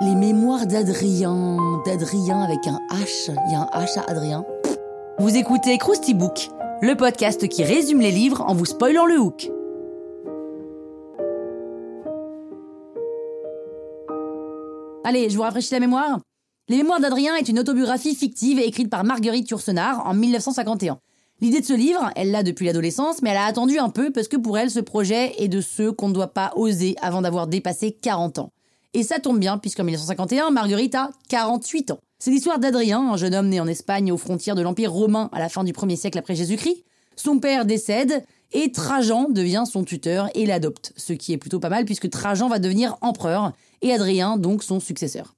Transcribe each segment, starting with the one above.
Les mémoires d'Adrien, d'Adrien avec un H, il y a un H à Adrien. Vous écoutez Krusty Book, le podcast qui résume les livres en vous spoilant le hook. Allez, je vous rafraîchis la mémoire. Les Mémoires d'Adrien est une autobiographie fictive écrite par Marguerite Yourcenar en 1951. L'idée de ce livre, elle l'a depuis l'adolescence, mais elle a attendu un peu parce que pour elle, ce projet est de ceux qu'on ne doit pas oser avant d'avoir dépassé 40 ans. Et ça tombe bien, puisqu'en 1951, Marguerite a 48 ans. C'est l'histoire d'Adrien, un jeune homme né en Espagne aux frontières de l'Empire romain à la fin du 1er siècle après Jésus-Christ. Son père décède et Trajan devient son tuteur et l'adopte, ce qui est plutôt pas mal puisque Trajan va devenir empereur et Adrien donc son successeur.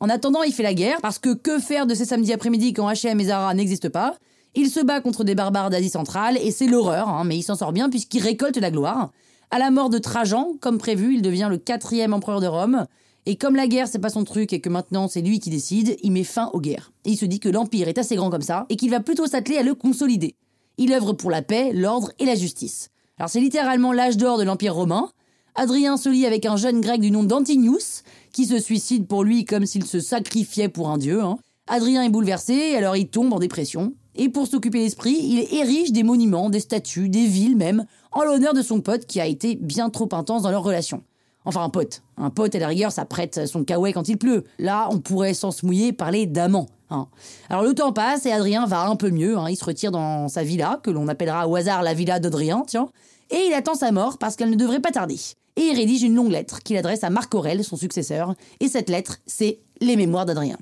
En attendant, il fait la guerre parce que que faire de ces samedis après-midi quand H&M et Zara n'existent pas? Il se bat contre des barbares d'Asie centrale et c'est l'horreur, hein, mais il s'en sort bien puisqu'il récolte la gloire. À la mort de Trajan, comme prévu, il devient le quatrième empereur de Rome. Et comme la guerre c'est pas son truc et que maintenant c'est lui qui décide, il met fin aux guerres. Et il se dit que l'empire est assez grand comme ça et qu'il va plutôt s'atteler à le consolider. Il œuvre pour la paix, l'ordre et la justice. Alors c'est littéralement l'âge d'or de l'empire romain. Adrien se lie avec un jeune grec du nom d'Antinius, qui se suicide pour lui comme s'il se sacrifiait pour un dieu. Hein. Adrien est bouleversé, alors il tombe en dépression. Et pour s'occuper l'esprit, il érige des monuments, des statues, des villes même, en l'honneur de son pote qui a été bien trop intense dans leur relation. Enfin, un pote. Un pote, à la rigueur, ça prête son kawaii quand il pleut. Là, on pourrait, sans se mouiller, parler d'amant. Hein. Alors le temps passe et Adrien va un peu mieux. Hein. Il se retire dans sa villa, que l'on appellera au hasard la villa d'Adrien, tiens. Et il attend sa mort parce qu'elle ne devrait pas tarder et il rédige une longue lettre qu'il adresse à Marc Aurèle, son successeur, et cette lettre, c'est Les Mémoires d'Adrien.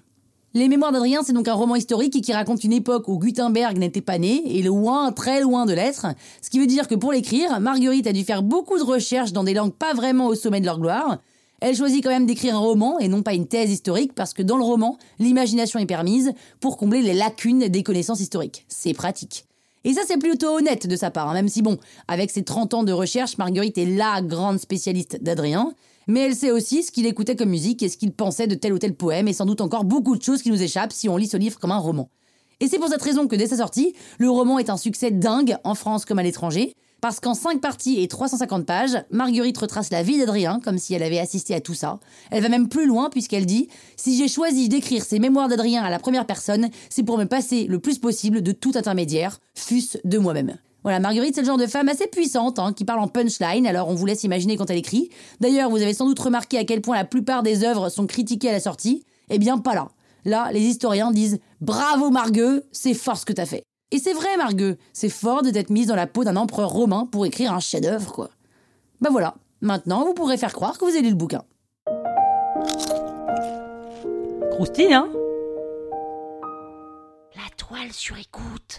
Les Mémoires d'Adrien, c'est donc un roman historique qui raconte une époque où Gutenberg n'était pas né, et loin, très loin de l'être, ce qui veut dire que pour l'écrire, Marguerite a dû faire beaucoup de recherches dans des langues pas vraiment au sommet de leur gloire. Elle choisit quand même d'écrire un roman et non pas une thèse historique parce que dans le roman, l'imagination est permise pour combler les lacunes des connaissances historiques. C'est pratique. Et ça, c'est plutôt honnête de sa part, hein, même si bon, avec ses 30 ans de recherche, Marguerite est la grande spécialiste d'Adrien. Mais elle sait aussi ce qu'il écoutait comme musique et ce qu'il pensait de tel ou tel poème, et sans doute encore beaucoup de choses qui nous échappent si on lit ce livre comme un roman. Et c'est pour cette raison que dès sa sortie, le roman est un succès dingue en France comme à l'étranger, parce qu'en 5 parties et 350 pages, Marguerite retrace la vie d'Adrien comme si elle avait assisté à tout ça. Elle va même plus loin puisqu'elle dit Si j'ai choisi d'écrire ces mémoires d'Adrien à la première personne, c'est pour me passer le plus possible de tout intermédiaire, fût-ce de moi-même. Voilà, Marguerite, c'est le genre de femme assez puissante, hein, qui parle en punchline, alors on vous laisse imaginer quand elle écrit. D'ailleurs, vous avez sans doute remarqué à quel point la plupart des œuvres sont critiquées à la sortie. Eh bien, pas là. Là, les historiens disent Bravo Margueux, c'est fort ce que t'as fait. Et c'est vrai, Margueux, c'est fort d'être mise dans la peau d'un empereur romain pour écrire un chef-d'œuvre, quoi. Ben voilà, maintenant vous pourrez faire croire que vous avez lu le bouquin. Croustille, hein? La toile sur écoute.